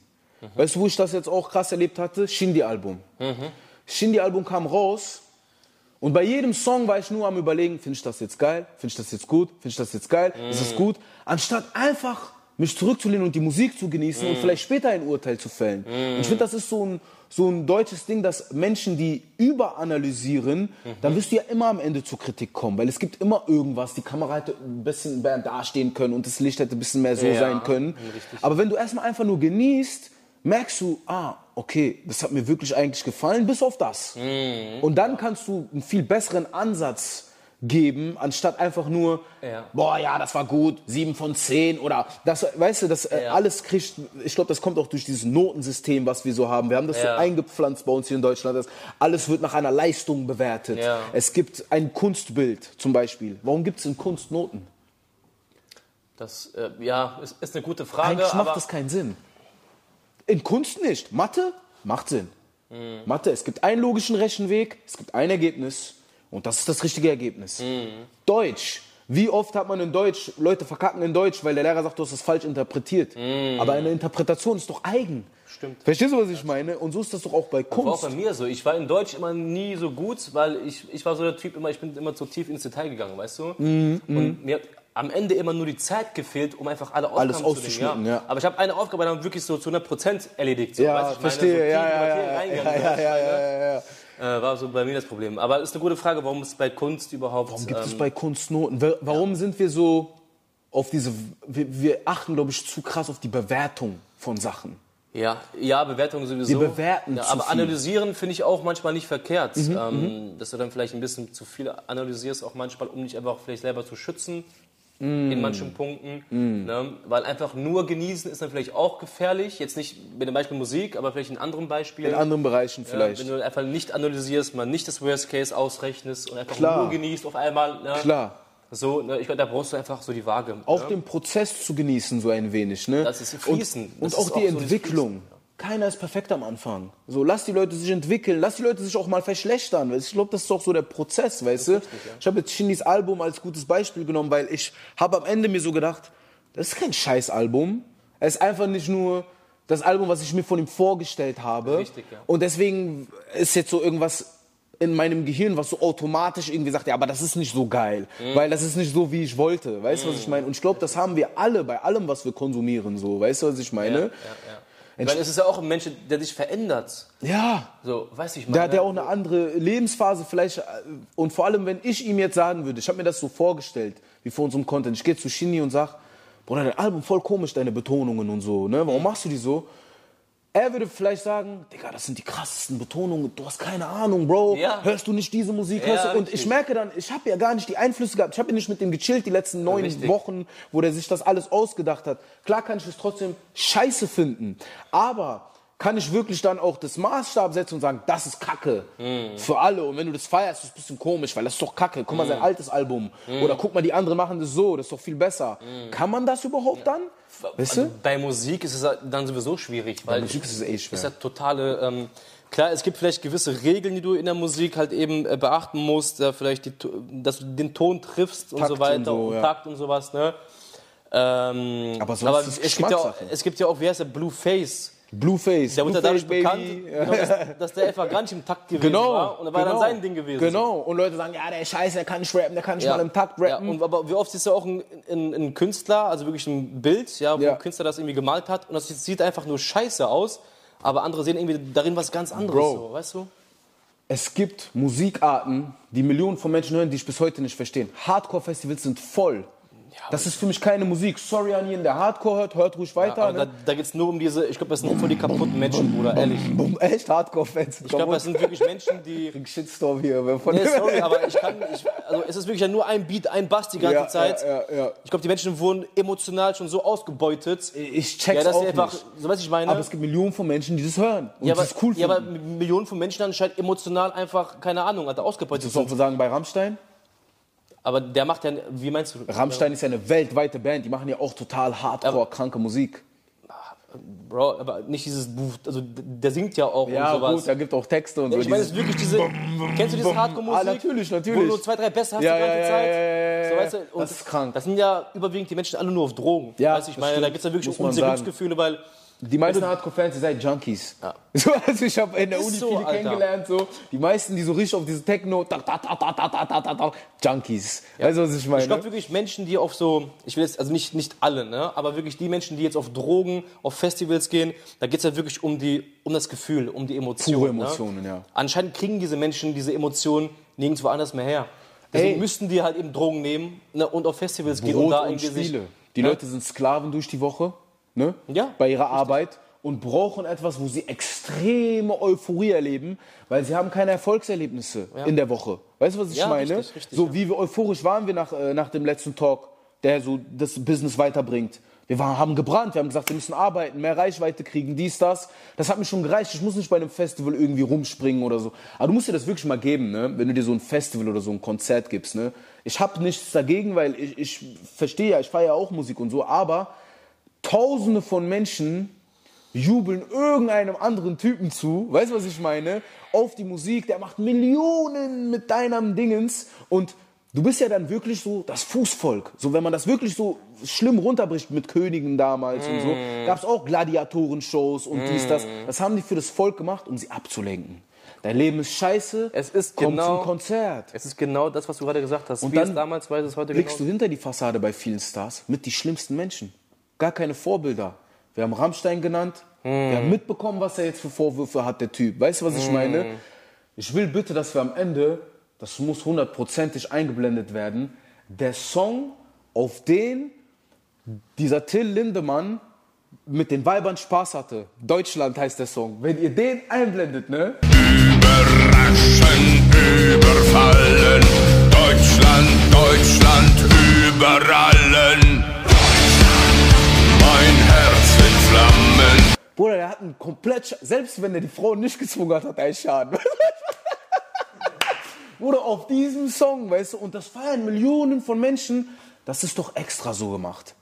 Speaker 1: Weißt du, wo ich das jetzt auch krass erlebt hatte? Shindy-Album. Shindy-Album kam raus. Und bei jedem Song war ich nur am überlegen, finde ich das jetzt geil, finde ich das jetzt gut, finde ich das jetzt geil, ist es gut, anstatt einfach mich zurückzulehnen und die Musik zu genießen und vielleicht später ein Urteil zu fällen. Und ich finde, das ist so ein, so ein deutsches Ding, dass Menschen, die überanalysieren, dann wirst du ja immer am Ende zur Kritik kommen, weil es gibt immer irgendwas, die Kamera hätte ein bisschen mehr dastehen können und das Licht hätte ein bisschen mehr so
Speaker 2: Ja,
Speaker 1: sein können. Aber wenn du erstmal einfach nur genießt, merkst du, ah, okay, das hat mir wirklich eigentlich gefallen, bis auf das. Und dann kannst du einen viel besseren Ansatz geben, anstatt einfach nur,
Speaker 2: Ja.
Speaker 1: boah, ja, das war gut, sieben von zehn oder das, weißt du, das äh,
Speaker 2: Ja.
Speaker 1: alles kriegt, ich glaube, das kommt auch durch dieses Notensystem, was wir so haben. Wir haben das
Speaker 2: Ja.
Speaker 1: so eingepflanzt bei uns hier in Deutschland, dass alles wird nach einer Leistung bewertet. Es gibt ein Kunstbild zum Beispiel. Warum gibt es in Kunst Noten?
Speaker 2: Das äh, ja, ist, ist eine gute Frage,
Speaker 1: Eigentlich macht das keinen Sinn. In Kunst nicht. Mathe macht Sinn. Mathe, es gibt einen logischen Rechenweg, es gibt ein Ergebnis und das ist das richtige Ergebnis. Deutsch. Wie oft hat man in Deutsch, Leute verkacken in Deutsch, weil der Lehrer sagt, du hast das falsch interpretiert. Aber eine Interpretation ist doch eigen.
Speaker 2: Stimmt.
Speaker 1: Verstehst du, was ich meine? Und so ist das doch auch bei
Speaker 2: War auch
Speaker 1: Kunst.
Speaker 2: bei mir so. Ich war in Deutsch immer nie so gut, weil ich, ich war so der Typ immer, ich bin immer zu tief ins Detail gegangen, weißt du?
Speaker 1: Mhm,
Speaker 2: Und mir hat am Ende immer nur die Zeit gefehlt, um einfach alle Aufgaben
Speaker 1: Alles auszuschmücken, ja.
Speaker 2: Aber ich habe eine Aufgabe dann wirklich so zu 100% erledigt. So,
Speaker 1: Ja,
Speaker 2: weißt ich meine,
Speaker 1: verstehe.
Speaker 2: so
Speaker 1: ja, ja, ja, ja, ja, ja, ja, ja, ja.
Speaker 2: Äh, war so bei mir das Problem. Aber ist eine gute Frage, warum es bei Kunst überhaupt.
Speaker 1: Warum gibt es
Speaker 2: ähm,
Speaker 1: bei Kunst Noten? Wa- Warum sind wir so auf diese, wir, wir achten, glaube ich, zu krass auf die Bewertung von Sachen.
Speaker 2: Ja, ja, Bewertung sowieso.
Speaker 1: Wir bewerten
Speaker 2: ja,
Speaker 1: zu
Speaker 2: Aber
Speaker 1: viel. Mhm,
Speaker 2: analysieren finde ich auch manchmal nicht verkehrt. ähm, dass du dann vielleicht ein bisschen zu viel analysierst, auch manchmal, um dich einfach vielleicht selber zu schützen.
Speaker 1: Mhm.
Speaker 2: In manchen Punkten. Ne? Weil einfach nur genießen ist dann vielleicht auch gefährlich. Jetzt nicht mit dem Beispiel Musik, aber vielleicht in anderen Beispielen.
Speaker 1: In anderen Bereichen
Speaker 2: Ja,
Speaker 1: vielleicht.
Speaker 2: wenn du einfach nicht analysierst, mal nicht das Worst Case ausrechnest und einfach
Speaker 1: Klar.
Speaker 2: nur genießt auf einmal. Ne?
Speaker 1: Klar.
Speaker 2: So, ne? ich glaube, da brauchst du einfach so die Waage.
Speaker 1: Auch
Speaker 2: ne?
Speaker 1: den Prozess zu genießen, so ein wenig. Ne?
Speaker 2: Das ist Fließen.
Speaker 1: Und, und auch die
Speaker 2: auch so
Speaker 1: Entwicklung. Keiner ist perfekt am Anfang. So, lass die Leute sich entwickeln, lass die Leute sich auch mal verschlechtern. Ich glaube, das ist auch so der Prozess, weißt du? Ich habe jetzt Shindys Album als gutes Beispiel genommen, weil ich habe am Ende mir so gedacht, das ist kein Scheiß-Album. Es ist einfach nicht nur das Album, was ich mir von ihm vorgestellt habe.
Speaker 2: Richtig, ja.
Speaker 1: Und deswegen ist jetzt so irgendwas in meinem Gehirn, was so automatisch irgendwie sagt, ja, aber das ist nicht so geil,
Speaker 2: Mhm.
Speaker 1: weil das ist nicht so, wie ich wollte. Weißt du, was ich meine? Und ich glaube, das haben wir alle bei allem, was wir konsumieren, so. Weißt du, was ich meine?
Speaker 2: Ja, ja, ja. Weil es ist ja auch ein Mensch, der sich verändert.
Speaker 1: Ja.
Speaker 2: So, weiß ich mal.
Speaker 1: Der hat ja auch eine andere Lebensphase vielleicht. äh, Und vor allem, wenn ich ihm jetzt sagen würde, ich habe mir das so vorgestellt, wie vor unserem Content, ich gehe zu Shindy und sag, Bruder, dein Album voll komisch, deine Betonungen und so, ne? Warum machst du die so? Er würde vielleicht sagen, Digga, das sind die krassesten Betonungen, du hast keine Ahnung, Bro.
Speaker 2: Ja.
Speaker 1: Hörst du nicht diese Musik?
Speaker 2: Ja?
Speaker 1: Und ich merke dann, ich habe ja gar nicht die Einflüsse gehabt. Ich habe ja nicht mit dem gechillt die letzten neun
Speaker 2: Richtig.
Speaker 1: Wochen, wo der sich das alles ausgedacht hat. Klar kann ich es trotzdem scheiße finden, aber kann ich wirklich dann auch das Maßstab setzen und sagen, das ist Kacke
Speaker 2: Mhm.
Speaker 1: für alle. Und wenn du das feierst, ist es ein bisschen komisch, weil das ist doch Kacke. Guck mal, sein altes Album. Oder guck mal, die anderen machen das so, das ist doch viel besser. Kann man das überhaupt dann? Weißt
Speaker 2: also
Speaker 1: du?
Speaker 2: bei Musik ist es ja dann sowieso schwierig, weil
Speaker 1: Musik ist es eh schwer.
Speaker 2: ist ja totale. Ähm, klar, es gibt vielleicht gewisse Regeln, die du in der Musik halt eben äh, beachten musst, äh, vielleicht die, dass du den Ton triffst und
Speaker 1: Takt
Speaker 2: so weiter
Speaker 1: und so,
Speaker 2: und
Speaker 1: ja.
Speaker 2: Takt und sowas. Ne? Ähm,
Speaker 1: Aber sonst ist es
Speaker 2: gibt, ja auch, es gibt ja auch, wie heißt der, Blueface.
Speaker 1: Blueface.
Speaker 2: Der wurde dadurch bekannt, genau, dass, dass der einfach gar nicht im Takt gewesen
Speaker 1: Genau.
Speaker 2: war. Und da war
Speaker 1: genau,
Speaker 2: dann sein Ding gewesen.
Speaker 1: Genau. Und Leute sagen, ja, der ist scheiße, der kann nicht rappen, der kann nicht
Speaker 2: Ja.
Speaker 1: mal im Takt
Speaker 2: Ja,
Speaker 1: rappen.
Speaker 2: und aber wie oft ist ja auch ein, ein, ein Künstler, also wirklich ein Bild, ja, wo
Speaker 1: Ja.
Speaker 2: ein Künstler das irgendwie gemalt hat und das sieht einfach nur scheiße aus, aber andere sehen irgendwie darin was ganz anderes,
Speaker 1: Bro.
Speaker 2: so, weißt du?
Speaker 1: Es gibt Musikarten, die Millionen von Menschen hören, die ich bis heute nicht verstehen. Hardcore-Festivals sind voll. Das ist für mich keine Musik. Sorry an jeden, der Hardcore hört, hört ruhig weiter.
Speaker 2: Da,
Speaker 1: ne?
Speaker 2: da geht es nur um diese, ich glaube, das sind nur voll die kaputten Menschen, Bruder, ehrlich.
Speaker 1: Um echt Hardcore-Fans.
Speaker 2: Ich glaube, das sind wirklich Menschen, die...
Speaker 1: Shitstorm hier. Von
Speaker 2: Nee, sorry, aber ich kann, ich, also es ist wirklich ja nur ein Beat, ein Bass die ganze
Speaker 1: Ja,
Speaker 2: Zeit.
Speaker 1: ja, ja, ja.
Speaker 2: Ich glaube, die Menschen wurden emotional schon so ausgebeutet.
Speaker 1: Ich check's
Speaker 2: ja, dass
Speaker 1: auch
Speaker 2: einfach,
Speaker 1: nicht.
Speaker 2: so weiß ich meine.
Speaker 1: Aber es gibt Millionen von Menschen, die das hören. Und
Speaker 2: ja, aber,
Speaker 1: das cool
Speaker 2: ja, aber. Millionen von Menschen anscheinend emotional einfach, keine Ahnung, hat er ausgebeutet.
Speaker 1: Das soll sagen bei Rammstein?
Speaker 2: Aber der macht ja, wie meinst du?
Speaker 1: Rammstein ist ja eine weltweite Band, die machen ja auch total hardcore, kranke Musik.
Speaker 2: Bro, aber nicht dieses, Buch, also der singt ja auch
Speaker 1: Ja,
Speaker 2: und sowas.
Speaker 1: gut, da gibt auch Texte und
Speaker 2: Ja,
Speaker 1: so.
Speaker 2: ich meine, es ist wirklich diese, kennst du diese Hardcore-Musik?
Speaker 1: Ah, natürlich, natürlich.
Speaker 2: Wo du nur zwei, drei Bässe hast
Speaker 1: Ja,
Speaker 2: die ganze
Speaker 1: ja, ja,
Speaker 2: Zeit.
Speaker 1: ja, ja, ja,
Speaker 2: so,
Speaker 1: ja.
Speaker 2: weißt du,
Speaker 1: Das ist krank.
Speaker 2: Das sind ja überwiegend die Menschen alle nur auf Drogen.
Speaker 1: Ja,
Speaker 2: weißt du, ich meine, da
Speaker 1: stimmt.
Speaker 2: geht es ja wirklich um. Glücksgefühle, weil
Speaker 1: Die meisten Hardcore-Fans, ihr seid Junkies.
Speaker 2: Ja.
Speaker 1: So, also ich habe in der
Speaker 2: Ist
Speaker 1: Uni
Speaker 2: so,
Speaker 1: viele
Speaker 2: Alter.
Speaker 1: kennengelernt, so. Die meisten, die so richtig auf diese Techno, ta, ta, ta, ta, ta, ta, ta, ta, Junkies. Weißt du, was ich meine?
Speaker 2: ich glaube wirklich Menschen, die auf so, ich will jetzt, also nicht, nicht alle, ne, aber wirklich die Menschen, die jetzt auf Drogen, auf Festivals gehen, da geht es ja wirklich um, die, um das Gefühl, um die Emotionen.
Speaker 1: Pure Emotionen,
Speaker 2: ne?
Speaker 1: ja.
Speaker 2: Anscheinend kriegen diese Menschen diese Emotionen nirgendwo anders mehr her. Deswegen
Speaker 1: Ey.
Speaker 2: müssten die halt eben Drogen nehmen ne, und auf Festivals gehen und
Speaker 1: Brot
Speaker 2: da
Speaker 1: und
Speaker 2: irgendwie sich...
Speaker 1: Spiele. Die
Speaker 2: ne?
Speaker 1: Leute sind Sklaven durch die Woche, ne?
Speaker 2: Ja,
Speaker 1: Bei ihrer Arbeit und brauchen etwas, wo sie extreme Euphorie erleben, weil sie haben keine Erfolgserlebnisse in der Woche. Weißt du, was ich
Speaker 2: Ja,
Speaker 1: meine?
Speaker 2: richtig, richtig,
Speaker 1: so
Speaker 2: ja.
Speaker 1: wie wir euphorisch waren wir nach, äh, nach dem letzten Talk, der so das Business weiterbringt. Wir waren, haben gebrannt, wir haben gesagt, wir müssen arbeiten, mehr Reichweite kriegen, dies, das. Das hat mir schon gereicht. Ich muss nicht bei einem Festival irgendwie rumspringen oder so. Aber du musst dir das wirklich mal geben, ne? wenn du dir so ein Festival oder so ein Konzert gibst. Ne? Ich habe nichts dagegen, weil ich, ich verstehe ja, ich feiere ja auch Musik und so, aber Tausende von Menschen jubeln irgendeinem anderen Typen zu, weißt du, was ich meine? Auf die Musik, der macht Millionen mit deinem Dingens und du bist ja dann wirklich so das Fußvolk. So, wenn man das wirklich so schlimm runterbricht mit Königen damals und so, gab es auch Gladiatorenshows und dies, das. Das haben die für das Volk gemacht, um sie abzulenken. Dein Leben ist scheiße,
Speaker 2: Es ist
Speaker 1: komm
Speaker 2: genau-
Speaker 1: zum Konzert.
Speaker 2: Es ist genau das, was du gerade gesagt hast.
Speaker 1: Und
Speaker 2: Wie
Speaker 1: dann
Speaker 2: damals war, es heute
Speaker 1: Blickst
Speaker 2: genau.
Speaker 1: du hinter die Fassade bei vielen Stars mit die schlimmsten Menschen. Gar keine Vorbilder. Wir haben Rammstein genannt. Wir haben mitbekommen, was er jetzt für Vorwürfe hat, der Typ. Weißt du, was ich meine? Ich will bitte, dass wir am Ende, das muss hundertprozentig eingeblendet werden, der Song, auf den dieser Till Lindemann mit den Weibern Spaß hatte. Deutschland heißt der Song. Wenn ihr den einblendet, ne?
Speaker 3: Überraschen, überfallen. Deutschland, Deutschland über Flammen.
Speaker 1: Bruder, der hat einen komplett, selbst wenn er die Frau nicht gezwungen hat, hat er einen Schaden. Bruder, auf diesem Song, weißt du, und das feiern Millionen von Menschen, das ist doch extra so gemacht.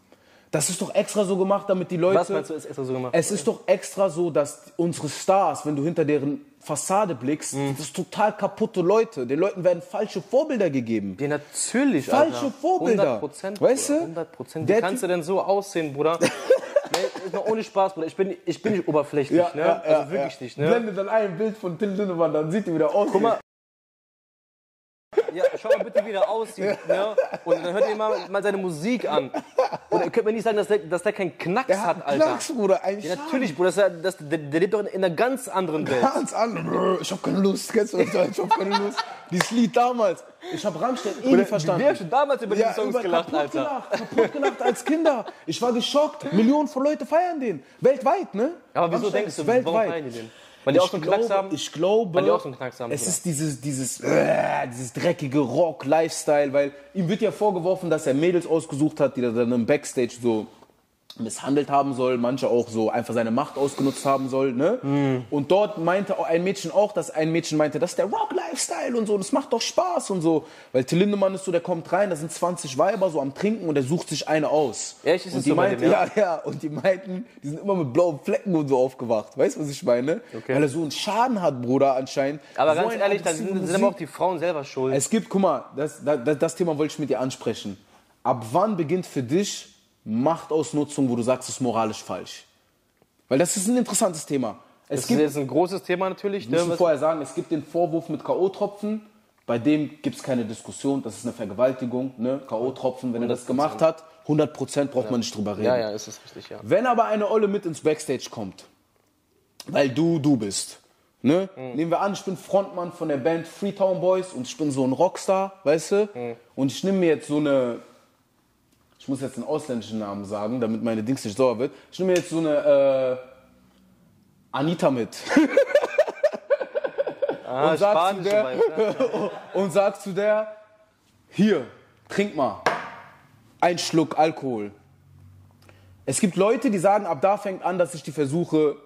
Speaker 1: Das ist doch extra so gemacht, damit die Leute.
Speaker 2: Was meinst du, ist extra so gemacht?
Speaker 1: Es ist doch extra so, dass unsere Stars, wenn du hinter deren Fassade blickst,
Speaker 2: Mhm.
Speaker 1: das ist total kaputte Leute. Den Leuten werden falsche Vorbilder gegeben.
Speaker 2: Ja, natürlich,
Speaker 1: Falsche
Speaker 2: Alter.
Speaker 1: Vorbilder.
Speaker 2: 100 Prozent,
Speaker 1: Weißt du?
Speaker 2: 100 Prozent. Wie kannst du denn so aussehen, Bruder? nee, ohne Spaß, Bruder. Ich bin, ich bin nicht oberflächlich, ne? also wirklich nicht, ne?
Speaker 1: Blende dann ein Bild von Till Lindemann, dann sieht er wieder aus.
Speaker 2: Guck mal. Ja, schau mal bitte, wie der aussieht, ne? Und dann hört ihr mal, mal seine Musik an. Und ihr könnt mir nicht sagen, dass der, dass der keinen Knacks
Speaker 1: Der
Speaker 2: hat,
Speaker 1: hat
Speaker 2: Alter.
Speaker 1: Knacks, Bruder. Ein
Speaker 2: Ja, natürlich, Bruder. Das, das, der, der lebt doch in, in einer ganz anderen Welt.
Speaker 1: Ganz an. Ich hab keine Lust. Kennst du das? Ich hab keine Lust. Dieses Lied damals. Ich hab Rammstein eh nicht verstanden.
Speaker 2: Wir haben schon damals über
Speaker 1: Ja,
Speaker 2: die Songs
Speaker 1: über
Speaker 2: gelacht,
Speaker 1: kaputt
Speaker 2: Alter.
Speaker 1: gelacht, kaputt gelacht als Kinder. Ich war geschockt. Millionen von Leuten feiern den. Weltweit, ne?
Speaker 2: Aber wieso
Speaker 1: Rammstein
Speaker 2: denkst du,
Speaker 1: ist
Speaker 2: warum
Speaker 1: weltweit?
Speaker 2: feiern die den? Weil die auch so einen Knacks haben?
Speaker 1: Ich glaube,
Speaker 2: Weil die auch so einen Knacks haben,
Speaker 1: es
Speaker 2: Bruder.
Speaker 1: ist dieses, dieses, äh, dieses dreckige Rock-Lifestyle, weil ihm wird ja vorgeworfen, dass er Mädels ausgesucht hat, die er dann im Backstage so misshandelt haben soll, manche auch so einfach seine Macht ausgenutzt haben soll, ne?
Speaker 2: Hm.
Speaker 1: Und dort meinte auch ein Mädchen auch, dass ein Mädchen meinte, das ist der Rock-Lifestyle und so, das macht doch Spaß und so. Weil Till Lindemann ist so, der kommt rein, da sind 20 Weiber so am Trinken und der sucht sich eine aus.
Speaker 2: Echt? Ist
Speaker 1: und die
Speaker 2: so bei
Speaker 1: meinte,
Speaker 2: dem,
Speaker 1: ja?
Speaker 2: ja?
Speaker 1: ja, und die meinten, die sind immer mit blauen Flecken und so aufgewacht. Weißt du, was ich meine?
Speaker 2: Okay.
Speaker 1: Weil er so einen Schaden hat, Bruder, anscheinend.
Speaker 2: Aber
Speaker 1: so
Speaker 2: ganz ehrlich, dann
Speaker 1: aggressive
Speaker 2: sind, sind aber auch die Frauen selber schuld.
Speaker 1: Es gibt, guck mal, das, das, das Thema wollte ich mit dir ansprechen. Ab wann beginnt für dich Machtausnutzung, wo du sagst, es ist moralisch falsch? Weil das ist ein interessantes Thema. Es
Speaker 2: das
Speaker 1: gibt,
Speaker 2: ist jetzt ein großes Thema natürlich.
Speaker 1: wir müssen
Speaker 2: Ne? Was-
Speaker 1: vorher sagen, es gibt den Vorwurf mit K.O.-Tropfen. Bei dem gibt es keine Diskussion. Das ist eine Vergewaltigung. Ne? K.O.-Tropfen, wenn er das gemacht hat, 100% braucht man nicht drüber reden.
Speaker 2: Ja, ja, ist es richtig, ja.
Speaker 1: Wenn aber eine Olle mit ins Backstage kommt, weil du du bist, ne?
Speaker 2: Mhm.
Speaker 1: Nehmen wir an, ich bin Frontmann von der Band Freetown Boys und ich bin so ein Rockstar, weißt du?
Speaker 2: Mhm.
Speaker 1: Und ich nehme mir jetzt so eine, ich muss jetzt einen ausländischen Namen sagen, damit meine Dings nicht sauer wird. Ich nehme jetzt so eine äh, Anita mit
Speaker 2: Ah,
Speaker 1: und sag zu der- und sag zu der, hier, trink mal, ein Schluck Alkohol. Es gibt Leute, die sagen, ab da fängt an, dass ich die versuche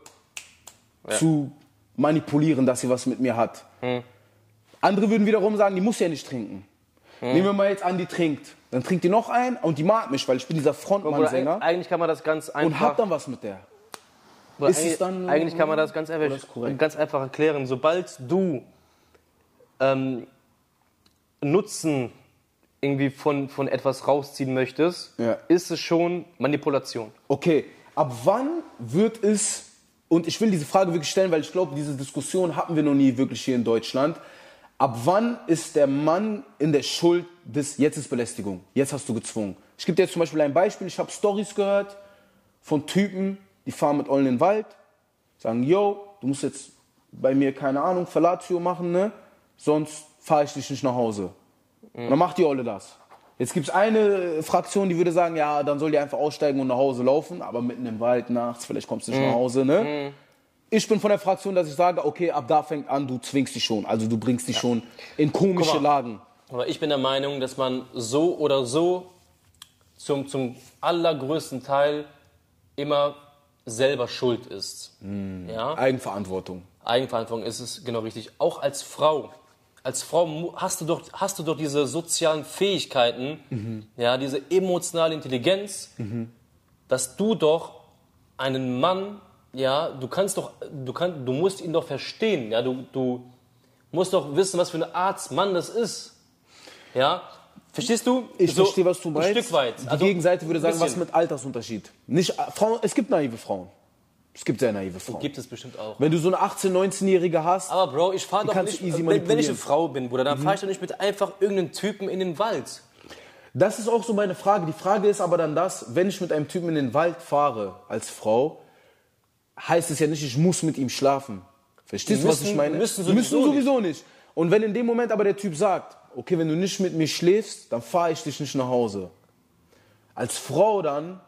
Speaker 1: zu manipulieren, dass sie was mit mir hat. Andere würden wiederum sagen, die muss ja nicht trinken. Nehmen wir mal jetzt an, die trinkt. Dann trinkt die noch ein und die mag mich, weil ich bin dieser Frontmann-Sänger
Speaker 2: eigentlich kann man das ganz
Speaker 1: und
Speaker 2: einfach.
Speaker 1: hab dann was mit der.
Speaker 2: Eigentlich,
Speaker 1: dann-
Speaker 2: eigentlich kann man das ganz einfach, ganz einfach erklären. Sobald du ähm, Nutzen irgendwie von, von etwas rausziehen möchtest,
Speaker 1: Ja.
Speaker 2: ist es schon Manipulation.
Speaker 1: Okay, ab wann wird es, und ich will diese Frage wirklich stellen, weil ich glaube, diese Diskussion hatten wir noch nie wirklich hier in Deutschland. Ab wann ist der Mann in der Schuld des, jetzt ist Belästigung, jetzt hast du gezwungen. Ich gebe dir jetzt zum Beispiel ein Beispiel, ich habe Stories gehört von Typen, die fahren mit Ollen in den Wald, sagen, yo, du musst jetzt bei mir, keine Ahnung, Fellatio machen, ne? sonst fahre ich dich nicht nach Hause. Und dann macht die Olle das. Jetzt gibt es eine Fraktion, die würde sagen, ja, dann soll die einfach aussteigen und nach Hause laufen, aber mitten im Wald nachts, vielleicht kommst du nicht nach Hause, ne? Ich bin von der Fraktion, dass ich sage, okay, ab da fängt an, du zwingst die schon. Also du bringst die schon in komische
Speaker 2: mal.
Speaker 1: Lagen.
Speaker 2: Aber ich bin der Meinung, dass man so oder so zum, zum allergrößten Teil immer selber schuld ist. Ja?
Speaker 1: Eigenverantwortung.
Speaker 2: Eigenverantwortung ist es genau richtig. Auch als Frau. Als Frau hast du doch, hast du doch diese sozialen Fähigkeiten, ja, diese emotionale Intelligenz, dass du doch einen Mann ja, du kannst doch, du, kann, du musst ihn doch verstehen, ja, du, du musst doch wissen, was für eine Art Mann das ist. Ja, verstehst du?
Speaker 1: Ich
Speaker 2: So
Speaker 1: verstehe, was du meinst.
Speaker 2: Ein Stück weit.
Speaker 1: Die
Speaker 2: Also,
Speaker 1: Gegenseite würde
Speaker 2: ein
Speaker 1: sagen, was mit Altersunterschied. Nicht, äh, Frauen, es gibt naive Frauen. Es gibt sehr naive Frauen.
Speaker 2: Gibt es bestimmt auch.
Speaker 1: Wenn du so eine 18-, 19-Jährige hast,
Speaker 2: Aber Bro, ich fahre doch
Speaker 1: kannst
Speaker 2: nicht,
Speaker 1: easy
Speaker 2: wenn, wenn ich eine Frau bin, Bruder, dann fahre ich doch nicht mit einfach irgendeinem Typen in den Wald.
Speaker 1: das ist auch so meine Frage. Die Frage ist aber dann das, wenn ich mit einem Typen in den Wald fahre als Frau, heißt es ja nicht, ich muss mit ihm schlafen. Verstehst du, was ich meine?
Speaker 2: müssen sowieso
Speaker 1: müssen sowieso nicht. Und wenn in dem Moment aber der Typ sagt, okay, wenn du nicht mit mir schläfst, dann fahre ich dich nicht nach Hause. Als Frau dann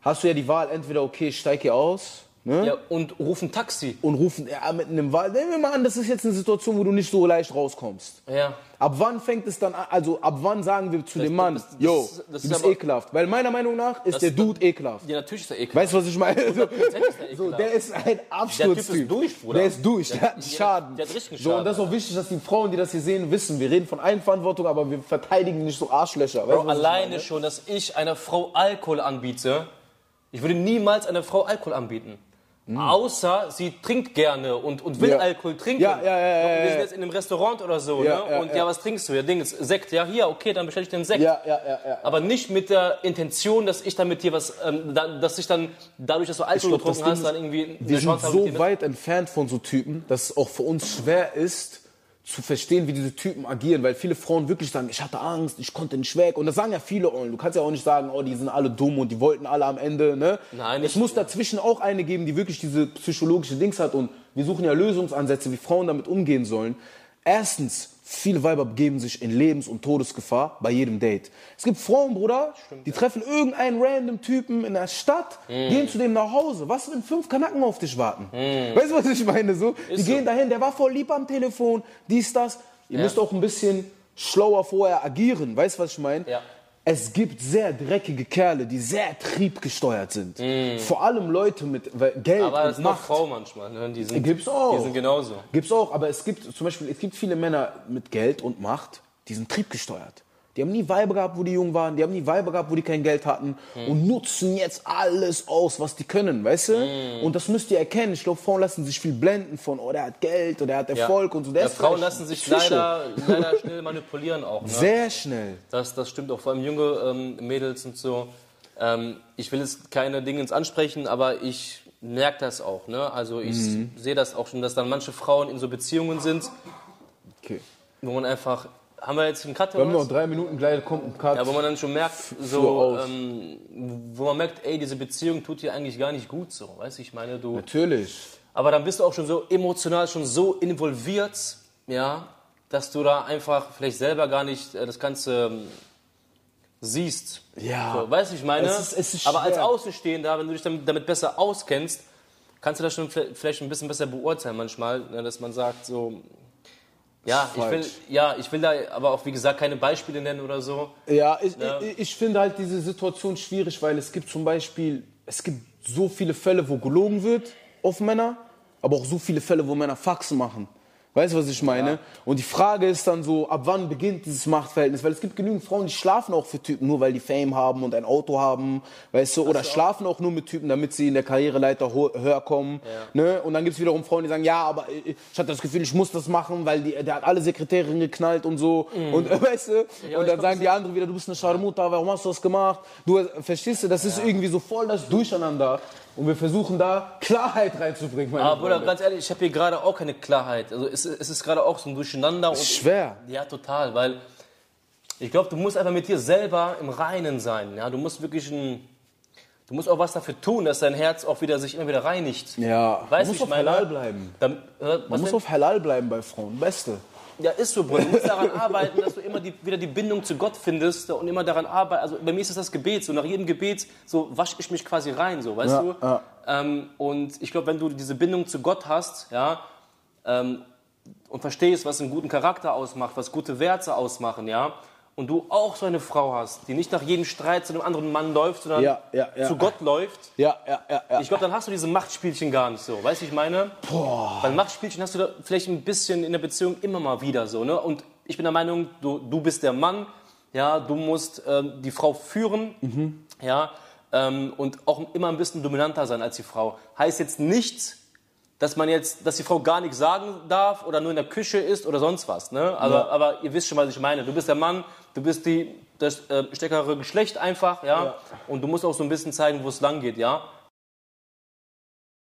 Speaker 1: hast du ja die Wahl, entweder okay, ich steige hier aus, ne?
Speaker 2: Ja, und ruf ein Taxi.
Speaker 1: und rufen ja, mitten im Wald. Nehmen wir mal an, das ist jetzt eine Situation, wo du nicht so leicht rauskommst.
Speaker 2: Ja.
Speaker 1: Ab wann fängt es dann an, also ab wann sagen wir zu dem Mann,
Speaker 2: das- das-
Speaker 1: yo,
Speaker 2: das- das
Speaker 1: du
Speaker 2: ist
Speaker 1: bist
Speaker 2: aber-
Speaker 1: ekelhaft. Weil meiner Meinung nach ist der Dude ekelhaft.
Speaker 2: Ja, natürlich ist er ekelhaft.
Speaker 1: Weißt du, was ich meine? So, so, der ist ein Absturztyp.
Speaker 2: Der Typ ist durch, Bruder.
Speaker 1: Der ist durch, der,
Speaker 2: Der-
Speaker 1: hat einen
Speaker 2: der-
Speaker 1: Schaden.
Speaker 2: der hat richtig einen
Speaker 1: So, und
Speaker 2: Schaden,
Speaker 1: das ist auch wichtig, dass die Frauen, die das hier sehen, wissen. Wir reden von Eigenverantwortung, aber wir verteidigen nicht so Arschlöcher. Weißt
Speaker 2: Bro, alleine schon, dass ich einer Frau Alkohol anbiete, ich würde niemals einer Frau Alkohol anbieten. Außer sie trinkt gerne und, und will
Speaker 1: Hm. Ja.
Speaker 2: Alkohol trinken.
Speaker 1: Ja, ja, ja, ja,
Speaker 2: Wir
Speaker 1: ja.
Speaker 2: sind jetzt in einem Restaurant oder so,
Speaker 1: Ja,
Speaker 2: ne?
Speaker 1: ja,
Speaker 2: und
Speaker 1: ja.
Speaker 2: ja. was trinkst du? Ja, Ding ist Sekt. Ja, hier, okay, dann bestell ich den Sekt.
Speaker 1: Ja, ja, ja, ja.
Speaker 2: Aber nicht mit der Intention, dass ich dann mit dir was, ähm, da, dass ich dann, dadurch, dass du Alkohol
Speaker 1: glaub, das
Speaker 2: getrunken hast, dann irgendwie
Speaker 1: Wir sind
Speaker 2: Chance habe, mit
Speaker 1: so
Speaker 2: dir-
Speaker 1: weit entfernt von so Typen, dass es auch für uns schwer ist, zu verstehen, wie diese Typen agieren, weil viele Frauen wirklich sagen, ich hatte Angst, ich konnte nicht weg. Und das sagen ja viele. Und du kannst ja auch nicht sagen, oh, die sind alle dumm und die wollten alle am Ende. Ne?
Speaker 2: Nein,
Speaker 1: es muss dazwischen auch eine geben, die wirklich diese psychologische Dings hat. Und wir suchen ja Lösungsansätze, wie Frauen damit umgehen sollen. Erstens, viele Weiber begeben sich in Lebens- und Todesgefahr bei jedem Date. Es gibt Frauen, Bruder, die treffen irgendeinen random Typen in der Stadt,
Speaker 2: Mhm.
Speaker 1: gehen zu dem nach Hause. Was, wenn fünf Kanaken auf dich warten? Weißt du, was ich meine? So, die
Speaker 2: so.
Speaker 1: gehen dahin, der war voll lieb am Telefon, dies, das. Ihr müsst auch ein bisschen schlauer vorher agieren. Weißt du, was ich meine?
Speaker 2: Ja.
Speaker 1: Es gibt sehr dreckige Kerle, die sehr triebgesteuert sind. Vor allem Leute mit Geld.
Speaker 2: Aber das
Speaker 1: und
Speaker 2: noch
Speaker 1: Macht.
Speaker 2: Frau manchmal. Ne? Die sind,
Speaker 1: Gibt's auch.
Speaker 2: Die sind genauso.
Speaker 1: Gibt's auch, aber es gibt zum Beispiel, es gibt viele Männer mit Geld und Macht, die sind triebgesteuert. Die haben nie Weiber gehabt, wo die jung waren, die haben nie Weiber gehabt, wo die kein Geld hatten
Speaker 2: Hm.
Speaker 1: und nutzen jetzt alles aus, was die können, weißt du?
Speaker 2: Hm.
Speaker 1: Und das müsst ihr erkennen. Ich glaube, Frauen lassen sich viel blenden von, oh, der hat Geld oder der hat Erfolg und so. Der
Speaker 2: ja, Frauen lassen sich leider, leider schnell manipulieren auch. Ne?
Speaker 1: Sehr schnell.
Speaker 2: Das, das stimmt auch, vor allem junge ähm, Mädels und so. Ähm, ich will jetzt keine Dinge ins ansprechen, aber ich merke das auch. Ne? Also ich
Speaker 1: Mhm.
Speaker 2: sehe das auch schon, dass dann manche Frauen in so Beziehungen sind,
Speaker 1: Okay.
Speaker 2: wo man einfach, haben wir jetzt einen Cut
Speaker 1: Wir haben noch drei Minuten, gleich kommt ein Cut.
Speaker 2: Ja, wo man dann schon merkt, so, ähm, wo man merkt, ey, diese Beziehung tut dir eigentlich gar nicht gut so. Weißt du, ich meine, du.
Speaker 1: Natürlich.
Speaker 2: Aber dann bist du auch schon so emotional schon so involviert, ja, dass du da einfach vielleicht selber gar nicht äh, das Ganze ähm, siehst.
Speaker 1: Ja.
Speaker 2: So, weißt du, ich meine?
Speaker 1: Es ist- es ist
Speaker 2: aber als. Außenstehender, wenn du dich damit, damit besser auskennst, kannst du das schon vielleicht vielleicht ein bisschen besser beurteilen manchmal, ne, dass man sagt so, ja, ich will, ja, ich will da aber auch, wie gesagt, keine Beispiele nennen oder so.
Speaker 1: Ja, ich,
Speaker 2: Ja.
Speaker 1: Ich, ich finde halt diese Situation schwierig, weil es gibt zum Beispiel, es gibt so viele Fälle, wo gelogen wird auf Männer, aber auch so viele Fälle, wo Männer Faxen machen. Weißt du, was ich meine? Und die Frage ist dann so, ab wann beginnt dieses Machtverhältnis? Weil es gibt genügend Frauen, die schlafen auch für Typen, nur weil die Fame haben und ein Auto haben, weißt du? Oder schlafen auch nur mit Typen, damit sie in der Karriereleiter höher kommen. Ne? Und dann gibt es wiederum Frauen, die sagen, ja, aber ich ich hatte das Gefühl, ich muss das machen, weil die, der hat alle Sekretärinnen geknallt und so. Und äh, weißt du?
Speaker 2: aber
Speaker 1: und dann sagen die anderen wieder, du bist eine Scharmutter, warum hast du das gemacht? Du, äh, verstehst du, das ist irgendwie so voll das Durcheinander. Und wir versuchen da Klarheit reinzubringen, meine
Speaker 2: Aber Bruder, ganz ehrlich, ich habe hier gerade auch keine Klarheit. Also es, es ist gerade auch so ein Durcheinander. Und
Speaker 1: schwer.
Speaker 2: Ja, total, weil ich glaube, du musst einfach mit dir selber im Reinen sein. Ja, du musst wirklich ein, du musst auch was dafür tun, dass dein Herz auch wieder sich immer wieder reinigt.
Speaker 1: Ja,
Speaker 2: weißt
Speaker 1: man
Speaker 2: du,
Speaker 1: muss auf
Speaker 2: meine?
Speaker 1: Halal bleiben.
Speaker 2: Dann, äh,
Speaker 1: Man muss
Speaker 2: denn?
Speaker 1: auf Halal bleiben bei Frauen. Beste.
Speaker 2: Ja, ist so, Bruder. Du musst daran arbeiten, dass du immer die, wieder die Bindung zu Gott findest und immer daran arbeiten. Also bei mir ist es das Gebet. So nach jedem Gebet so wasche ich mich quasi rein, so, weißt
Speaker 1: Ja,
Speaker 2: du?
Speaker 1: ja.
Speaker 2: Ähm, und ich glaube, wenn du diese Bindung zu Gott hast, ja, ähm, und verstehst, was einen guten Charakter ausmacht, was gute Werte ausmachen, ja, und du auch so eine Frau hast, die nicht nach jedem Streit zu einem anderen Mann läuft, sondern
Speaker 1: ja, ja, ja.
Speaker 2: zu Gott läuft,
Speaker 1: ja, ja, ja, ja.
Speaker 2: ich glaube, dann hast du diese Machtspielchen gar nicht so. Weißt du, ich meine? Boah. Weil Machtspielchen hast du da vielleicht ein bisschen in der Beziehung immer mal wieder so. Ne? Und ich bin der Meinung, du, du bist der Mann, ja, du musst ähm, die Frau führen, mhm. ja, ähm, und auch immer ein bisschen dominanter sein als die Frau. Heißt jetzt nicht, dass man jetzt, dass die Frau gar nichts sagen darf oder nur in der Küche ist oder sonst was. Ne? Aber,
Speaker 1: ja.
Speaker 2: aber ihr wisst schon, was ich meine. Du bist der Mann, du bist die, das äh, stärkere Geschlecht einfach, ja?
Speaker 1: ja?
Speaker 2: Und du musst auch so ein bisschen zeigen, wo es lang geht, ja?